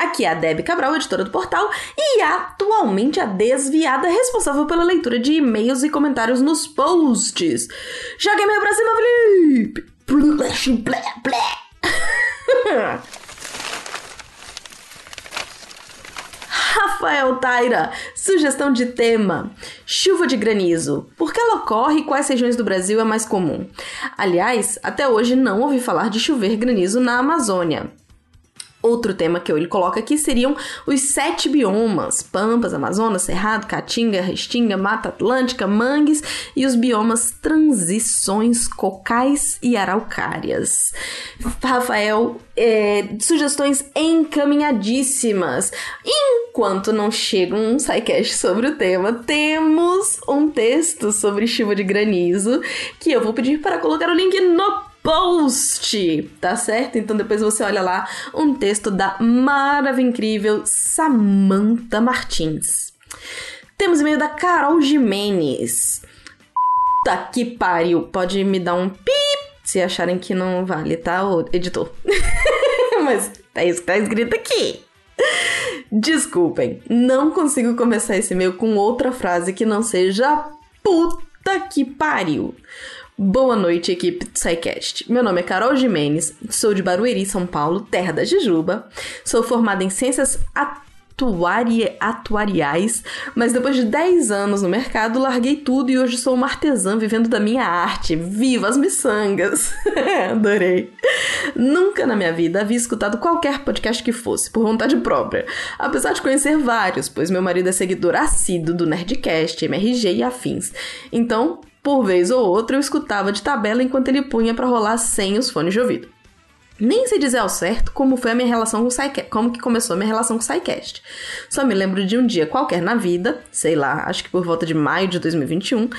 Aqui é a Debbie Cabral, editora do portal, e atualmente a desviada responsável pela leitura de e-mails e comentários nos posts. Joga e-mail pra cima, Felipe! Rafael Taira, sugestão de tema: chuva de granizo. Por que ela ocorre e quais regiões do Brasil é mais comum? Aliás, até hoje não ouvi falar de chover granizo na Amazônia. Outro tema que ele coloca aqui seriam os sete biomas: Pampas, Amazonas, Cerrado, Caatinga, Restinga, Mata Atlântica, Mangues e os biomas Transições, Cocais e Araucárias. Rafael, é, sugestões encaminhadíssimas. Enquanto não chega um sidecast sobre o tema, temos um texto sobre chuva de granizo que eu vou pedir para colocar o link no post, tá certo? Então depois você olha lá um texto da maravilhosa incrível Samantha Martins. Temos e-mail da Carol Jimenez. Tá que pariu. Pode me dar um pip se acharem que não vale, tá, editor? Mas é isso que tá escrito aqui. Desculpem, não consigo começar esse e-mail com outra frase que não seja puta que pariu. Boa noite, equipe do SciCast. Meu nome é Carol Jimenez, sou de Barueri, São Paulo, terra da Jujuba. Sou formada em Ciências atuari Atuariais, mas depois de 10 anos no mercado, larguei tudo e hoje sou uma artesã vivendo da minha arte. Viva as miçangas! Adorei! Nunca na minha vida havia escutado qualquer podcast que fosse, por vontade própria. Apesar de conhecer vários, pois meu marido é seguidor assíduo do Nerdcast, MRG e afins. Então, por vez ou outra eu escutava de tabela enquanto ele punha para rolar sem os fones de ouvido. Nem sei dizer ao certo como foi a minha relação com o SciCast, como que começou a minha relação com o SciCast. Só me lembro de um dia qualquer na vida, sei lá, acho que por volta de maio de 2021,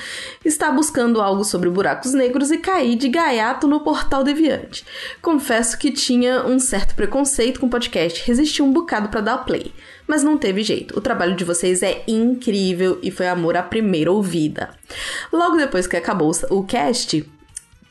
estar buscando algo sobre buracos negros e caí de gaiato no portal Deviante. Confesso que tinha um certo preconceito com o podcast, resisti um bocado para dar play mas não teve jeito. O trabalho de vocês é incrível e foi amor à primeira ouvida. Logo depois que acabou o cast,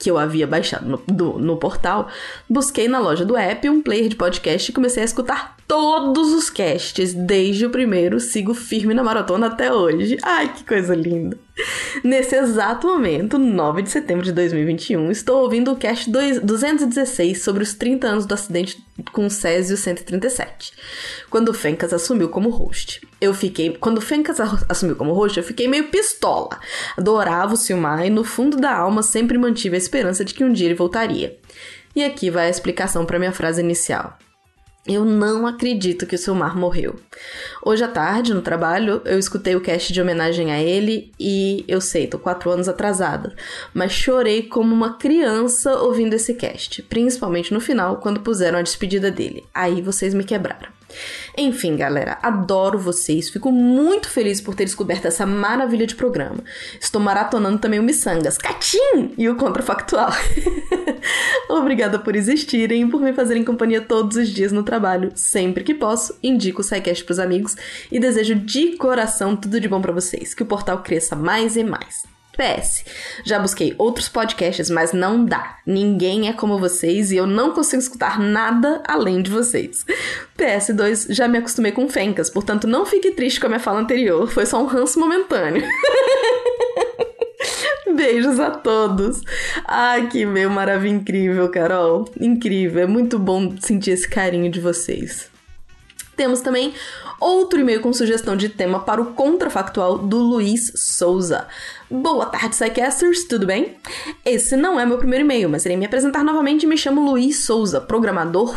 que eu havia baixado no, do, no portal, busquei na loja do app um player de podcast e comecei a escutar todos os casts, desde o primeiro, sigo firme na maratona até hoje. Ai, que coisa linda! Nesse exato momento, 9 de setembro de 2021, estou ouvindo o cast 216 sobre os 30 anos do acidente com o Césio 137, quando o Fencas assumiu como host. Eu fiquei, quando o Fencas assumiu como host, eu fiquei meio pistola. Adorava o Silmar e no fundo da alma sempre mantive a esperança de que um dia ele voltaria. E aqui vai a explicação para minha frase inicial. Eu não acredito que o Silmar morreu. Hoje à tarde, no trabalho, eu escutei o cast de homenagem a ele e eu sei, tô quatro anos atrasada, mas chorei como uma criança ouvindo esse cast, principalmente no final, quando puseram a despedida dele. Aí vocês me quebraram. Enfim, galera, adoro vocês. Fico muito feliz por ter descoberto essa maravilha de programa. Estou maratonando também o Missangas, Catim e o Contrafactual. Obrigada por existirem e por me fazerem companhia todos os dias no trabalho. Sempre que posso, indico o SciCast pros amigos e desejo de coração tudo de bom para vocês. Que o portal cresça mais e mais. PS, já busquei outros podcasts, mas não dá. Ninguém é como vocês e eu não consigo escutar nada além de vocês. PS2, já me acostumei com fencas, portanto não fique triste com a minha fala anterior, foi só um ranço momentâneo. Beijos a todos. Ai, que meu maravilha incrível, Carol. Incrível, é muito bom sentir esse carinho de vocês. Temos também outro e-mail com sugestão de tema para o contrafactual do Luiz Souza. Boa tarde, Psycasters, tudo bem? Esse não é meu primeiro e-mail, mas irei me apresentar novamente me chamo Luiz Souza, programador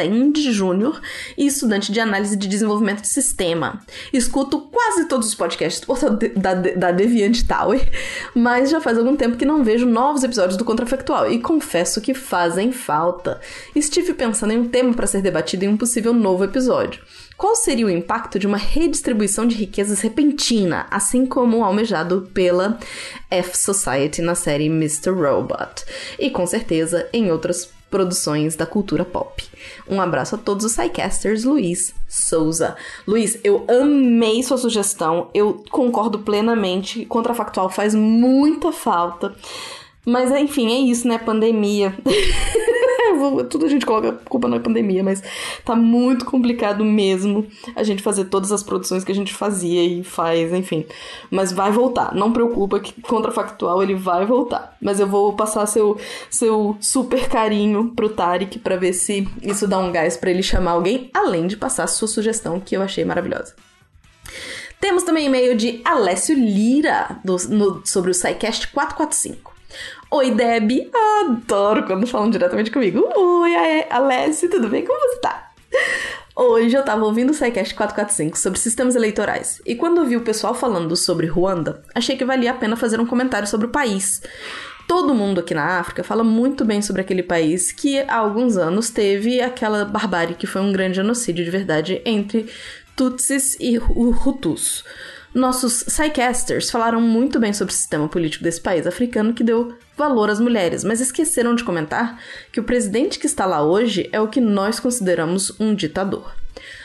front-end júnior e estudante de análise de desenvolvimento de sistema. Escuto quase todos os podcasts da, da Deviant Tower, mas já faz algum tempo que não vejo novos episódios do Contrafactual e confesso que fazem falta. Estive pensando em um tema para ser debatido em um possível novo episódio. Qual seria o impacto de uma redistribuição de riquezas repentina, assim como almejado pela F Society na série Mr. Robot? E com certeza em outras produções da cultura pop. Um abraço a todos os Psycasters, Luiz Souza. Luiz, eu amei sua sugestão, eu concordo plenamente, contrafactual faz muita falta. Mas enfim, é isso, né? Pandemia. Tudo a gente coloca culpa na pandemia, mas tá muito complicado mesmo a gente fazer todas as produções que a gente fazia e faz, enfim. Mas vai voltar, não preocupa que contrafactual ele vai voltar. Mas eu vou passar seu, seu super carinho pro Tarek para ver se isso dá um gás para ele chamar alguém, além de passar sua sugestão que eu achei maravilhosa. Temos também e-mail de Alessio Lira do, no, sobre o SciCast 445. Oi, Deb. Adoro quando falam diretamente comigo. Oi, Alessia, tudo bem? Como você tá? Hoje eu tava ouvindo o SciCast 445 sobre sistemas eleitorais, e quando vi o pessoal falando sobre Ruanda, achei que valia a pena fazer um comentário sobre o país. Todo mundo aqui na África fala muito bem sobre aquele país que há alguns anos teve aquela barbárie que foi um grande genocídio de verdade entre Tutsis e Hutus. Nossos Psycasters falaram muito bem sobre o sistema político desse país africano que deu valor às mulheres, mas esqueceram de comentar que o presidente que está lá hoje é o que nós consideramos um ditador.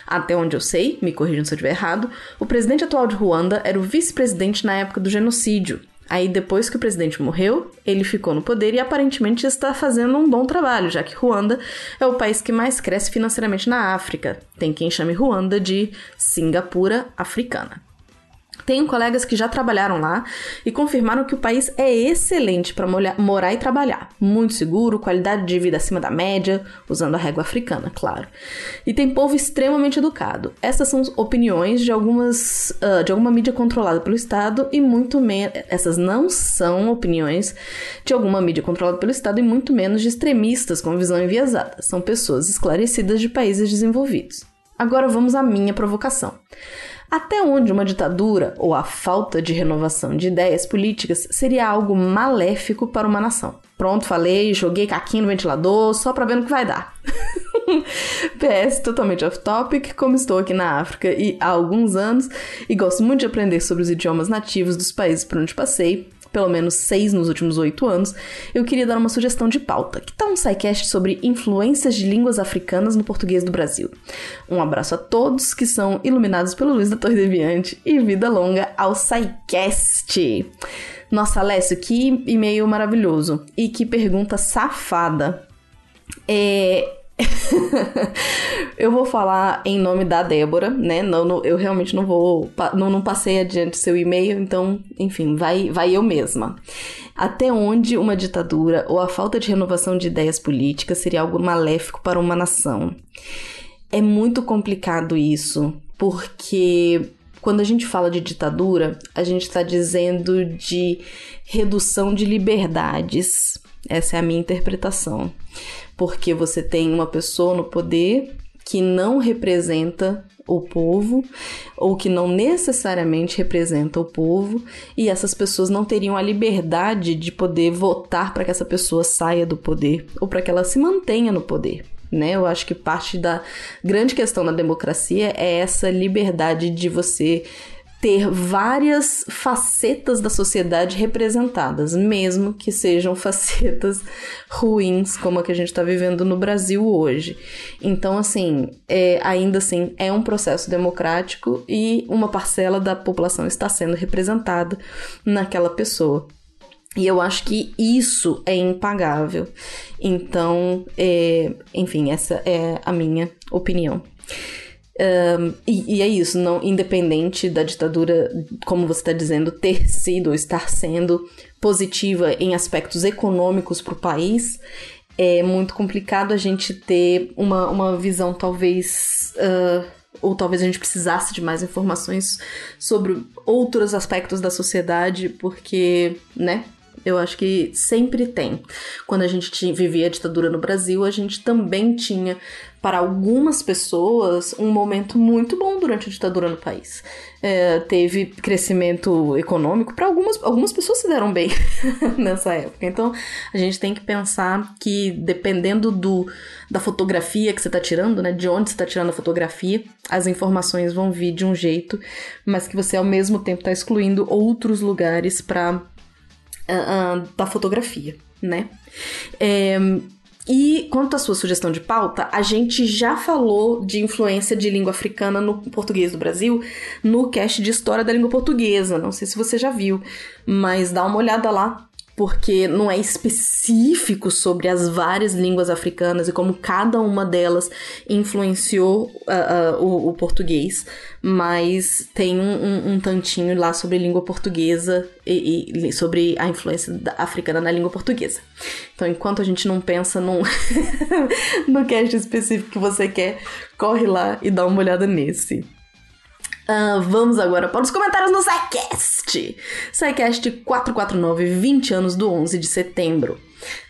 Até onde eu sei, me corrijam se eu estiver errado, o presidente atual de Ruanda era o vice-presidente na época do genocídio. Aí, depois que o presidente morreu, ele ficou no poder e aparentemente está fazendo um bom trabalho, já que Ruanda é o país que mais cresce financeiramente na África. Tem quem chame Ruanda de Singapura africana. Tenho colegas que já trabalharam lá e confirmaram que o país é excelente para morar e trabalhar. Muito seguro, qualidade de vida acima da média, usando a régua africana, claro. E tem povo extremamente educado. Essas são opiniões de algumas uh, de alguma mídia controlada pelo Estado e muito menos. Essas não são opiniões de alguma mídia controlada pelo Estado e muito menos de extremistas com visão enviesada. São pessoas esclarecidas de países desenvolvidos. Agora vamos à minha provocação. Até onde uma ditadura ou a falta de renovação de ideias políticas seria algo maléfico para uma nação? Pronto, falei, joguei caquinho no ventilador só para ver no que vai dar. PS, totalmente off topic, como estou aqui na África e há alguns anos e gosto muito de aprender sobre os idiomas nativos dos países por onde passei, pelo menos seis nos últimos oito anos, eu queria dar uma sugestão de pauta. Que tal um SciCast sobre influências de línguas africanas no português do Brasil? Um abraço a todos que são iluminados pelo Luiz da Torre Deviante e vida longa ao SciCast! Nossa, Alessio, que e-mail maravilhoso e que pergunta safada. É, eu vou falar em nome da Débora, né? Não, não, eu realmente não vou. Não, não passei adiante seu e-mail, então, enfim, vai, vai eu mesma. Até onde uma ditadura ou a falta de renovação de ideias políticas seria algo maléfico para uma nação? É muito complicado isso, porque quando a gente fala de ditadura, a gente está dizendo de redução de liberdades. Essa é a minha interpretação porque você tem uma pessoa no poder que não representa o povo ou que não necessariamente representa o povo e essas pessoas não teriam a liberdade de poder votar para que essa pessoa saia do poder ou para que ela se mantenha no poder. Né? Eu acho que parte da grande questão da democracia é essa liberdade de você ter várias facetas da sociedade representadas, mesmo que sejam facetas ruins, como a que a gente está vivendo no Brasil hoje. Então, assim, é, ainda assim, é um processo democrático e uma parcela da população está sendo representada naquela pessoa. E eu acho que isso é impagável. Então, é, enfim, essa é a minha opinião. Um, e, e, é isso, não independente da ditadura, como você está dizendo, ter sido ou estar sendo positiva em aspectos econômicos para o país, é muito complicado a gente ter uma, uma visão talvez. Uh, ou talvez a gente precisasse de mais informações sobre outros aspectos da sociedade, porque, né, Eu acho que sempre tem. Quando a gente vivia a ditadura no Brasil, a gente também tinha, para algumas pessoas, um momento muito bom durante a ditadura no país. É, teve crescimento econômico, para algumas, algumas pessoas se deram bem nessa época. Então, a gente tem que pensar que, dependendo do, da fotografia que você está tirando, né, de onde você está tirando a fotografia, as informações vão vir de um jeito, mas que você, ao mesmo tempo, está excluindo outros lugares para uh, uh, da fotografia, né? É, e quanto à sua sugestão de pauta, a gente já falou de influência de língua africana no português do Brasil no cast de História da Língua Portuguesa. Não sei se você já viu, mas dá uma olhada lá porque não é específico sobre as várias línguas africanas e como cada uma delas influenciou uh, uh, o, o, português, mas tem um, um, tantinho lá sobre língua portuguesa e, e sobre a influência africana na língua portuguesa. Então, enquanto a gente não pensa num no cast específico que você quer, corre lá e dá uma olhada nesse. Uh, vamos agora para os comentários no SciCast. SciCast 449, 20 anos do 11 de setembro.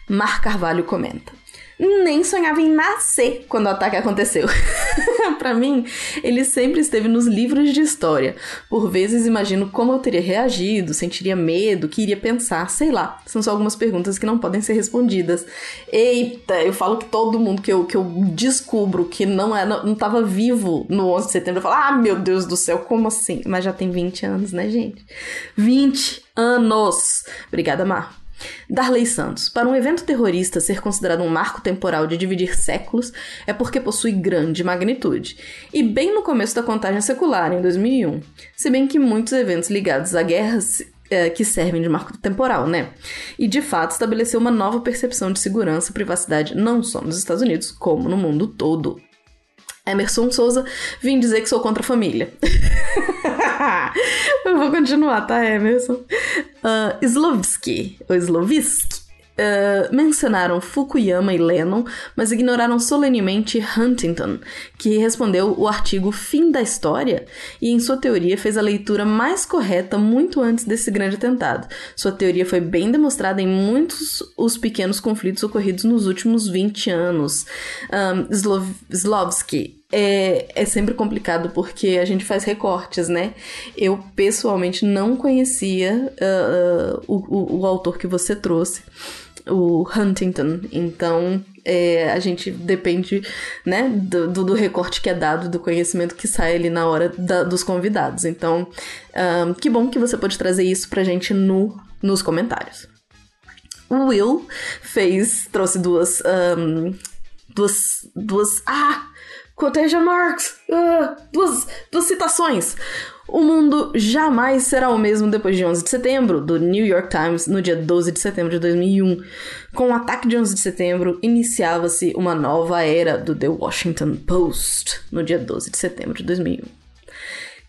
Mar Carvalho comenta nem sonhava em nascer quando o ataque aconteceu. para mim, ele sempre esteve nos livros de história. Por vezes imagino como eu teria reagido, sentiria medo, que iria pensar, sei lá. São só algumas perguntas que não podem ser respondidas. Eita, eu falo que todo mundo que eu, que eu descubro que não, é, não, não tava vivo no 11 de setembro, eu falo, ah, meu Deus do céu, como assim? Mas já tem 20 anos, né, gente? 20 anos! Obrigada, Mar. Darley Santos. Para um evento terrorista ser considerado um marco temporal de dividir séculos é porque possui grande magnitude. E bem no começo da contagem secular, em 2001. Se bem que muitos eventos ligados a guerras é, que servem de marco temporal, né? E de fato estabeleceu uma nova percepção de segurança e privacidade não só nos Estados Unidos, como no mundo todo. Emerson Souza, vim dizer que sou contra a família. Eu vou continuar, tá, Emerson? Uh, Slovsky, ou Slovisk, Uh, mencionaram Fukuyama e Lennon, mas ignoraram solenemente Huntington, que respondeu o artigo Fim da História e, em sua teoria, fez a leitura mais correta muito antes desse grande atentado. Sua teoria foi bem demonstrada em muitos os pequenos conflitos ocorridos nos últimos 20 anos. Um, Slov Slovsky é, é sempre complicado porque a gente faz recortes, né? Eu pessoalmente não conhecia uh, uh, o, o, o autor que você trouxe o Huntington. Então, é, a gente depende, né, do, do, recorte que é dado, do conhecimento que sai ali na hora da, dos convidados. Então, um, que bom que você pode trazer isso pra gente no, nos comentários. O Will fez, trouxe duas, um, duas, duas, ah, quotation marks, uh, duas, duas citações. O mundo jamais será o mesmo depois de 11 de setembro, do New York Times, no dia 12 de setembro de 2001. Com o ataque de 11 de setembro, iniciava-se uma nova era do The Washington Post, no dia 12 de setembro de 2001.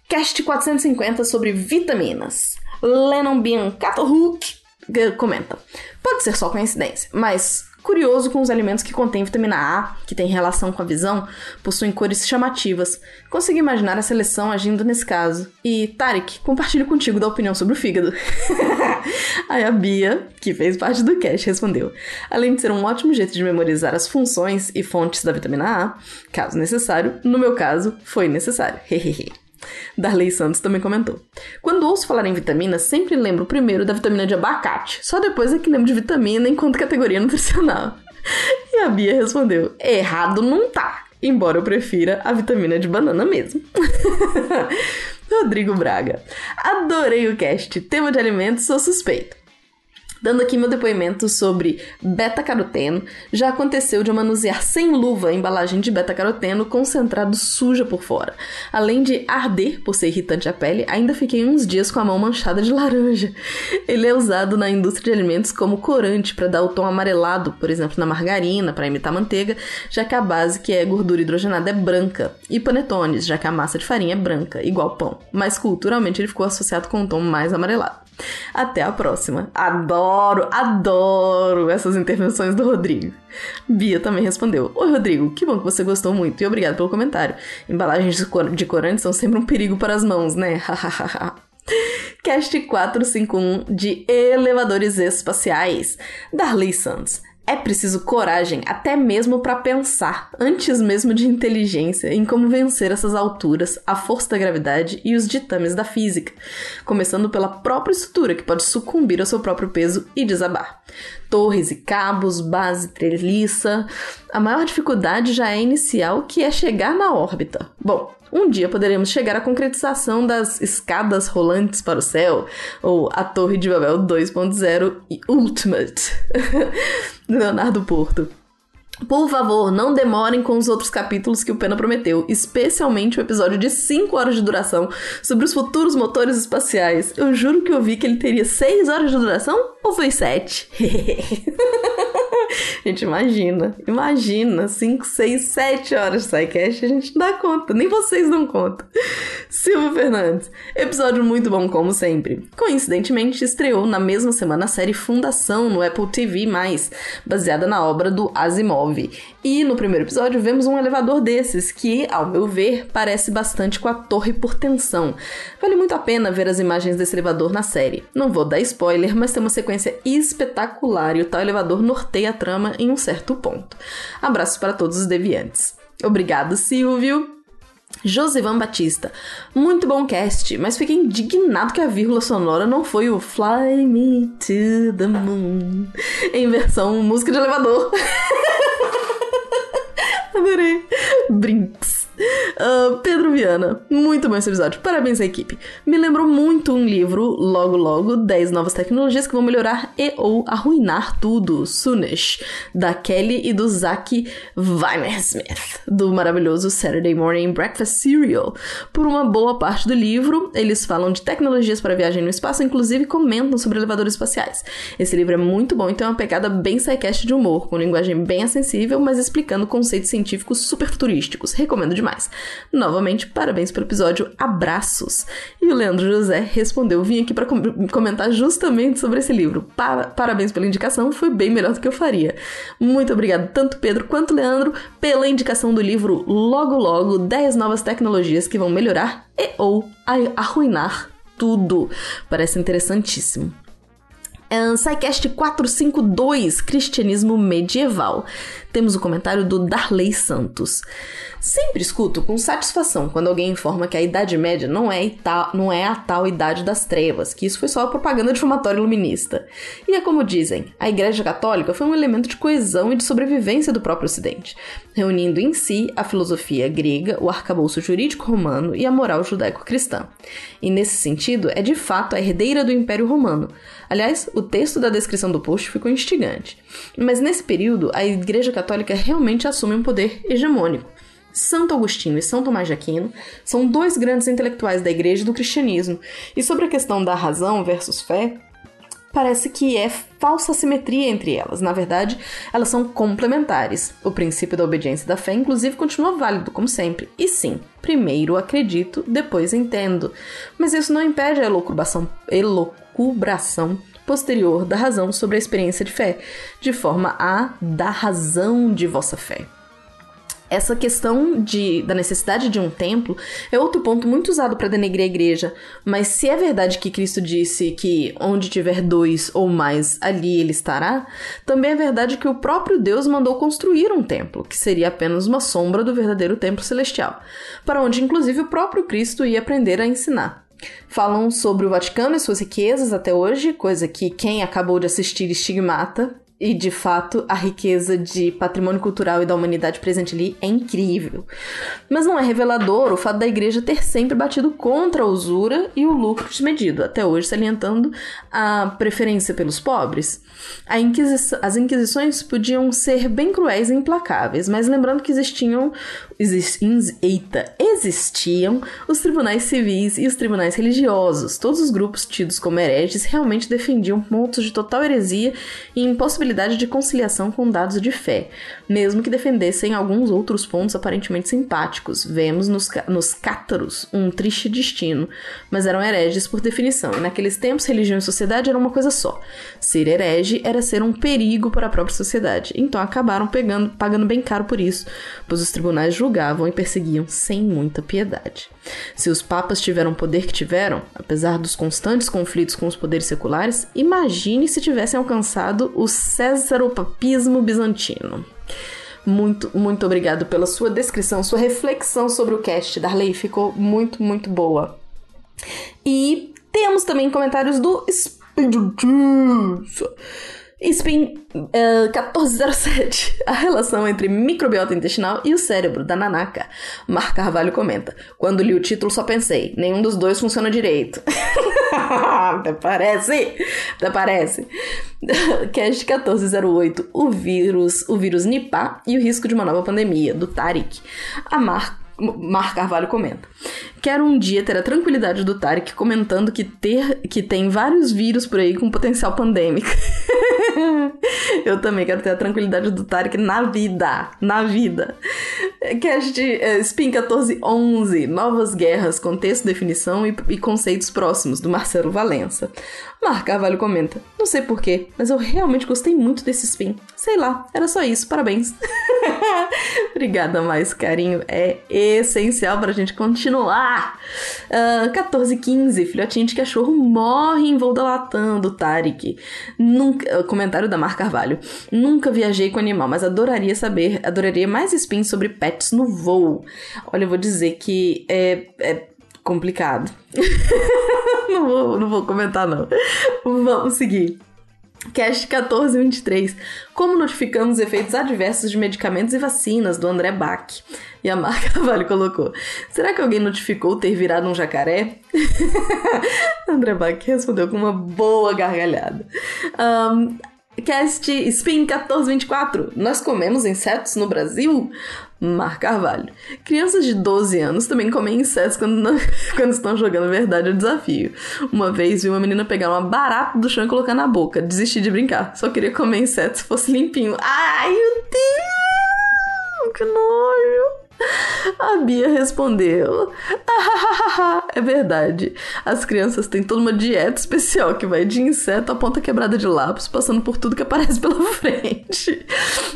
Cast 450 sobre vitaminas. Lennon Biancato Hook comenta: Pode ser só coincidência, mas Curioso com os alimentos que contêm vitamina A, que tem relação com a visão, possuem cores chamativas. Consegui imaginar a seleção agindo nesse caso. E, Tarek, compartilho contigo da opinião sobre o fígado. Aí a Bia, que fez parte do cast, respondeu: Além de ser um ótimo jeito de memorizar as funções e fontes da vitamina A, caso necessário, no meu caso, foi necessário. Hehehe. Darley Santos também comentou. Quando ouço falar em vitamina, sempre lembro primeiro da vitamina de abacate. Só depois é que lembro de vitamina enquanto categoria nutricional. E a Bia respondeu: errado não tá. Embora eu prefira a vitamina de banana mesmo. Rodrigo Braga. Adorei o cast. Tema de alimentos, sou suspeito. Dando aqui meu depoimento sobre beta-caroteno, já aconteceu de eu manusear sem luva a embalagem de beta-caroteno concentrado suja por fora. Além de arder por ser irritante à pele, ainda fiquei uns dias com a mão manchada de laranja. Ele é usado na indústria de alimentos como corante para dar o tom amarelado, por exemplo, na margarina, para imitar manteiga, já que a base, que é gordura hidrogenada, é branca, e panetones, já que a massa de farinha é branca, igual pão. Mas culturalmente ele ficou associado com um tom mais amarelado. Até a próxima. Adoro, adoro essas intervenções do Rodrigo. Bia também respondeu: Oi, Rodrigo, que bom que você gostou muito e obrigado pelo comentário. Embalagens de corantes são sempre um perigo para as mãos, né? Cast 451 de Elevadores Espaciais. Darley Santos. É preciso coragem, até mesmo para pensar, antes mesmo de inteligência, em como vencer essas alturas, a força da gravidade e os ditames da física, começando pela própria estrutura que pode sucumbir ao seu próprio peso e desabar. Torres e cabos, base, treliça. A maior dificuldade já é inicial, que é chegar na órbita. Bom, um dia poderemos chegar à concretização das escadas rolantes para o céu, ou a Torre de Babel 2.0 e Ultimate, Leonardo Porto. Por favor, não demorem com os outros capítulos que o Pena prometeu, especialmente o episódio de 5 horas de duração sobre os futuros motores espaciais. Eu juro que eu vi que ele teria 6 horas de duração ou foi 7? gente, imagina, imagina, 5, 6, 7 horas de SciCast, a gente não dá conta, nem vocês dão conta. Silvio Fernandes, episódio muito bom como sempre. Coincidentemente, estreou na mesma semana a série Fundação no Apple TV+, baseada na obra do Asimov. E no primeiro episódio vemos um elevador desses, que, ao meu ver, parece bastante com a Torre por Tensão. Vale muito a pena ver as imagens desse elevador na série. Não vou dar spoiler, mas tem uma sequência espetacular e o tal elevador norteia a trama em um certo ponto. Abraços para todos os deviantes. Obrigado, Silvio! Josivan Batista. Muito bom cast, mas fiquei indignado que a vírgula sonora não foi o Fly Me to the Moon em versão música de elevador. Adorei. Brinks. Uh, Pedro Viana, muito bom esse episódio. Parabéns à equipe. Me lembrou muito um livro, logo logo, 10 novas tecnologias que vão melhorar e ou arruinar tudo. Sunish, da Kelly e do Zach Weimersmith, do maravilhoso Saturday Morning Breakfast Cereal. Por uma boa parte do livro, eles falam de tecnologias para viagem no espaço, inclusive comentam sobre elevadores espaciais. Esse livro é muito bom e tem uma pegada bem sidecast de humor, com linguagem bem acessível, mas explicando conceitos científicos super futurísticos. Recomendo demais demais. Novamente, parabéns pelo episódio, abraços. E o Leandro José respondeu: vim aqui para com comentar justamente sobre esse livro. Para parabéns pela indicação, foi bem melhor do que eu faria. Muito obrigado, tanto Pedro quanto Leandro, pela indicação do livro Logo Logo 10 novas tecnologias que vão melhorar e ou arruinar tudo. Parece interessantíssimo. Um, SciCast 452, Cristianismo Medieval. Temos o comentário do Darley Santos. Sempre escuto com satisfação quando alguém informa que a Idade Média não é, não é a tal Idade das Trevas, que isso foi só propaganda difumatória iluminista. E é como dizem, a Igreja Católica foi um elemento de coesão e de sobrevivência do próprio Ocidente, reunindo em si a filosofia grega, o arcabouço jurídico romano e a moral judaico-cristã. E nesse sentido, é de fato a herdeira do Império Romano. Aliás, o texto da descrição do post ficou instigante. Mas nesse período, a Igreja Católica realmente assume um poder hegemônico Santo Agostinho e São Tomás de Aquino são dois grandes intelectuais da igreja e do cristianismo. E sobre a questão da razão versus fé, parece que é falsa simetria entre elas. Na verdade, elas são complementares. O princípio da obediência da fé, inclusive, continua válido, como sempre. E sim, primeiro acredito, depois entendo. Mas isso não impede a elucubração, elucubração posterior da razão sobre a experiência de fé, de forma a dar razão de vossa fé. Essa questão de, da necessidade de um templo é outro ponto muito usado para denegrir a igreja. Mas se é verdade que Cristo disse que onde tiver dois ou mais, ali ele estará, também é verdade que o próprio Deus mandou construir um templo, que seria apenas uma sombra do verdadeiro templo celestial, para onde inclusive o próprio Cristo ia aprender a ensinar. Falam sobre o Vaticano e suas riquezas até hoje, coisa que quem acabou de assistir estigmata, e de fato, a riqueza de patrimônio cultural e da humanidade presente ali é incrível. Mas não é revelador o fato da igreja ter sempre batido contra a usura e o lucro desmedido, até hoje salientando a preferência pelos pobres. As inquisições podiam ser bem cruéis e implacáveis, mas lembrando que existiam, exist eita, existiam os tribunais civis e os tribunais religiosos. Todos os grupos tidos como hereges realmente defendiam pontos de total heresia e impossibilidade possibilidade de conciliação com dados de fé, mesmo que defendessem alguns outros pontos aparentemente simpáticos. Vemos nos, nos cátaros um triste destino, mas eram hereges por definição, e naqueles tempos religião e sociedade eram uma coisa só. Ser herege era ser um perigo para a própria sociedade, então acabaram pegando, pagando bem caro por isso, pois os tribunais julgavam e perseguiam sem muita piedade. Se os papas tiveram o poder que tiveram, apesar dos constantes conflitos com os poderes seculares, imagine se tivessem alcançado o césaropapismo bizantino. Muito, muito obrigado pela sua descrição, sua reflexão sobre o cast, Darley. Ficou muito, muito boa. E temos também comentários do Spin uh, eh, 1407. A relação entre microbiota intestinal e o cérebro da Nanaka. Mar Carvalho comenta. Quando li o título só pensei, nenhum dos dois funciona direito. Até parece. Até parece. Cast 1408. O vírus, o vírus Nipah e o risco de uma nova pandemia, do Tarik. A Mar Mar Carvalho comenta. Quero um dia ter a tranquilidade do Tarek comentando que, ter, que tem vários vírus por aí com potencial pandêmico. Eu também quero ter a tranquilidade do Tarek na vida. Na vida. Cast uh, Spin 1411. Novas guerras, contexto, definição e, e conceitos próximos, do Marcelo Valença. Mar Carvalho comenta. Não sei porquê, mas eu realmente gostei muito desse spin. Sei lá, era só isso. Parabéns. Obrigada, mais carinho. É essencial pra gente continuar. Uh, 14 15. Filhotinho de cachorro morre em voo da Latam, do Tarek. Nunca, comentário da Mar Carvalho. Nunca viajei com animal, mas adoraria saber, adoraria mais spins sobre no voo. Olha, eu vou dizer que é, é complicado. não, vou, não vou comentar, não. Vamos seguir. Cast 1423. Como notificamos efeitos adversos de medicamentos e vacinas, do André Bach. E a Marca Vale colocou: Será que alguém notificou ter virado um jacaré? André Bach respondeu com uma boa gargalhada. Um, Cast Spin 1424. Nós comemos insetos no Brasil? Mar Carvalho. Crianças de 12 anos também comem insetos quando, não, quando estão jogando verdade ou desafio. Uma vez vi uma menina pegar uma barata do chão e colocar na boca. Desisti de brincar. Só queria comer inseto se fosse limpinho. Ai, meu Deus! Que nojo! A Bia respondeu: É verdade. As crianças têm toda uma dieta especial que vai de inseto a ponta quebrada de lápis, passando por tudo que aparece pela frente.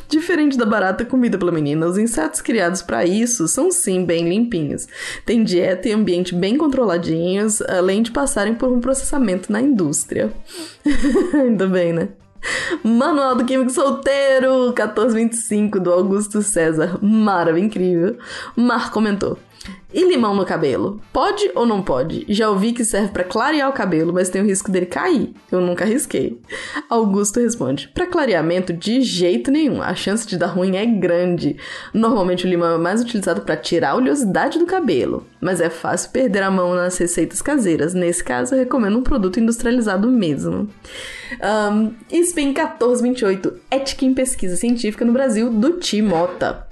Diferente da barata comida pela menina, os insetos criados para isso são sim bem limpinhos. Tem dieta e ambiente bem controladinhos, além de passarem por um processamento na indústria. Ainda bem, né? Manual do Químico Solteiro, 1425, do Augusto César. Maravilha, incrível. Mar comentou. E limão no cabelo? Pode ou não pode? Já ouvi que serve para clarear o cabelo, mas tem o risco dele cair. Eu nunca arrisquei. Augusto responde: Para clareamento, de jeito nenhum. A chance de dar ruim é grande. Normalmente o limão é mais utilizado para tirar a oleosidade do cabelo, mas é fácil perder a mão nas receitas caseiras. Nesse caso, eu recomendo um produto industrializado mesmo. Um, Spin 1428, Ética em Pesquisa Científica no Brasil, do Timota.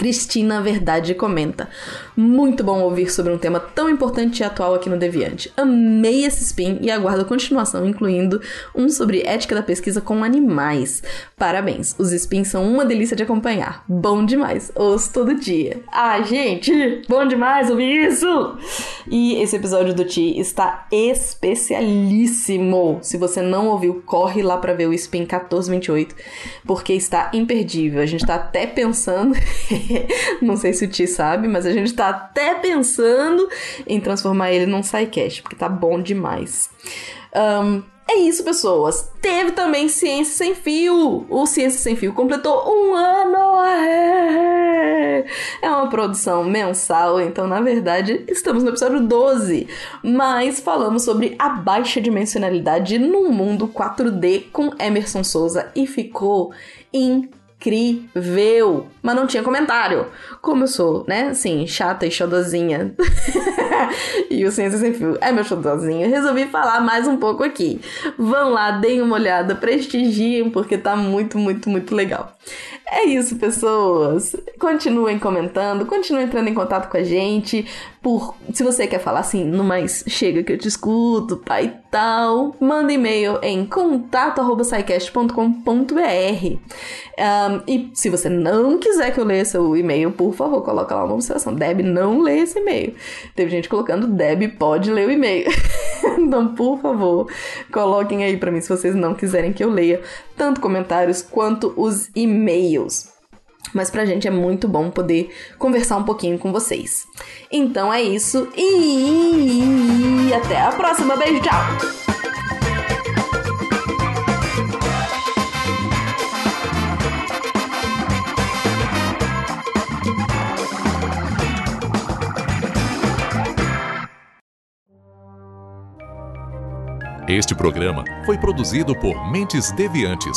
Cristina Verdade comenta: Muito bom ouvir sobre um tema tão importante e atual aqui no Deviante. Amei esse spin e aguardo a continuação, incluindo um sobre ética da pesquisa com animais. Parabéns, os spins são uma delícia de acompanhar. Bom demais, ouço todo dia. Ah, gente, bom demais ouvir isso! E esse episódio do Ti está especialíssimo. Se você não ouviu, corre lá para ver o spin 1428, porque está imperdível. A gente tá até pensando. não sei se o Ti sabe, mas a gente tá até pensando em transformar ele num sidecast, porque tá bom demais. Um, é isso, pessoas. Teve também Ciência Sem Fio. O Ciência Sem Fio completou um ano. É uma produção mensal, então na verdade estamos no episódio 12. Mas falamos sobre a baixa dimensionalidade no mundo 4D com Emerson Souza e ficou incrível incrível, mas não tinha comentário. Como eu sou, né, assim, chata e xodozinha. e o Ciência Sem Fio é meu xodozinho, resolvi falar mais um pouco aqui. Vão lá, deem uma olhada, prestigiem, porque tá muito, muito, muito legal. É isso, pessoas. Continuem comentando, continuem entrando em contato com a gente. Por, se você quer falar assim, no mais chega que eu te escuto, pai tal, manda e-mail em contato@saicast.com.br. Um, e se você não quiser que eu leia seu e-mail, por favor, coloca lá uma observação. Deb não lê esse e-mail. Teve gente colocando Deb pode ler o e-mail. então, por favor, coloquem aí para mim se vocês não quiserem que eu leia tanto comentários quanto os e-mails. Mas pra gente é muito bom poder conversar um pouquinho com vocês. Então é isso e até a próxima. Beijo, tchau! Este programa foi produzido por Mentes Deviantes.